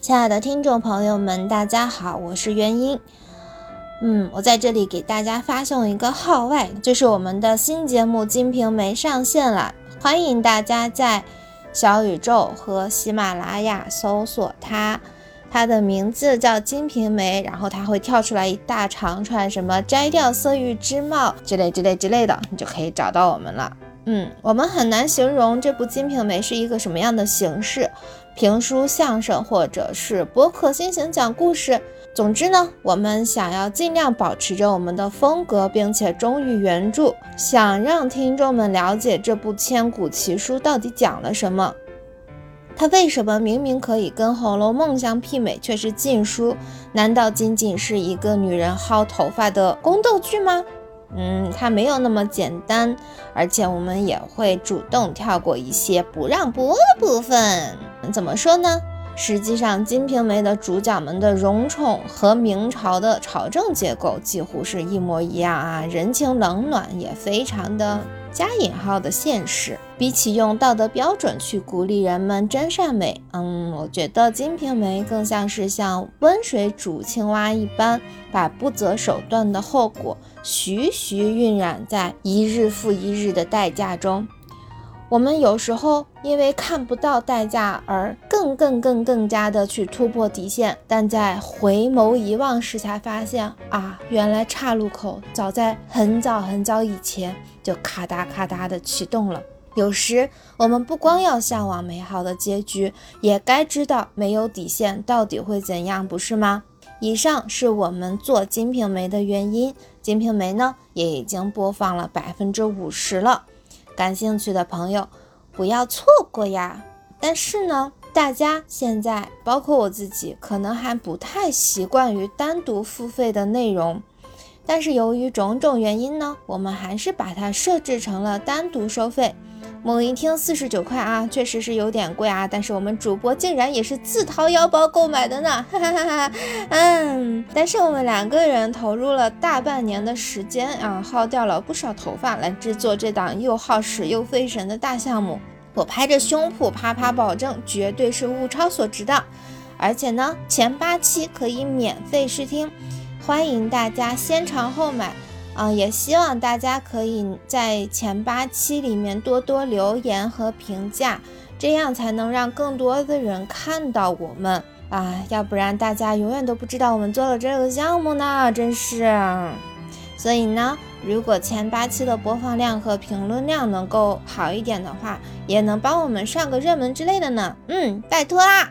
亲爱的听众朋友们，大家好，我是元英。嗯，我在这里给大家发送一个号外，就是我们的新节目《金瓶梅》上线了，欢迎大家在小宇宙和喜马拉雅搜索它，它的名字叫《金瓶梅》，然后它会跳出来一大长串什么“摘掉色欲之帽”之类之类之类的，你就可以找到我们了。嗯，我们很难形容这部《金瓶梅》是一个什么样的形式，评书、相声，或者是播客先行讲故事。总之呢，我们想要尽量保持着我们的风格，并且忠于原著，想让听众们了解这部千古奇书到底讲了什么。它为什么明明可以跟《红楼梦》相媲美，却是禁书？难道仅仅是一个女人薅头发的宫斗剧吗？嗯，它没有那么简单，而且我们也会主动跳过一些不让播的部分。怎么说呢？实际上，《金瓶梅》的主角们的荣宠和明朝的朝政结构几乎是一模一样啊，人情冷暖也非常的加引号的现实。比起用道德标准去鼓励人们真善美，嗯，我觉得《金瓶梅》更像是像温水煮青蛙一般，把不择手段的后果徐徐晕染在一日复一日的代价中。我们有时候因为看不到代价而更更更更加的去突破底线，但在回眸一望时才发现啊，原来岔路口早在很早很早以前就咔嗒咔嗒的启动了。有时我们不光要向往美好的结局，也该知道没有底线到底会怎样，不是吗？以上是我们做《金瓶梅》的原因，《金瓶梅》呢也已经播放了百分之五十了。感兴趣的朋友不要错过呀！但是呢，大家现在包括我自己，可能还不太习惯于单独付费的内容。但是由于种种原因呢，我们还是把它设置成了单独收费。猛一听四十九块啊，确实是有点贵啊！但是我们主播竟然也是自掏腰包购买的呢，哈哈哈哈！嗯，但是我们两个人投入了大半年的时间啊，耗掉了不少头发来制作这档又耗时又费神的大项目。我拍着胸脯啪啪保证，绝对是物超所值的。而且呢，前八期可以免费试听，欢迎大家先尝后买。啊，也希望大家可以在前八期里面多多留言和评价，这样才能让更多的人看到我们啊，要不然大家永远都不知道我们做了这个项目呢，真是。所以呢，如果前八期的播放量和评论量能够好一点的话，也能帮我们上个热门之类的呢。嗯，拜托啦。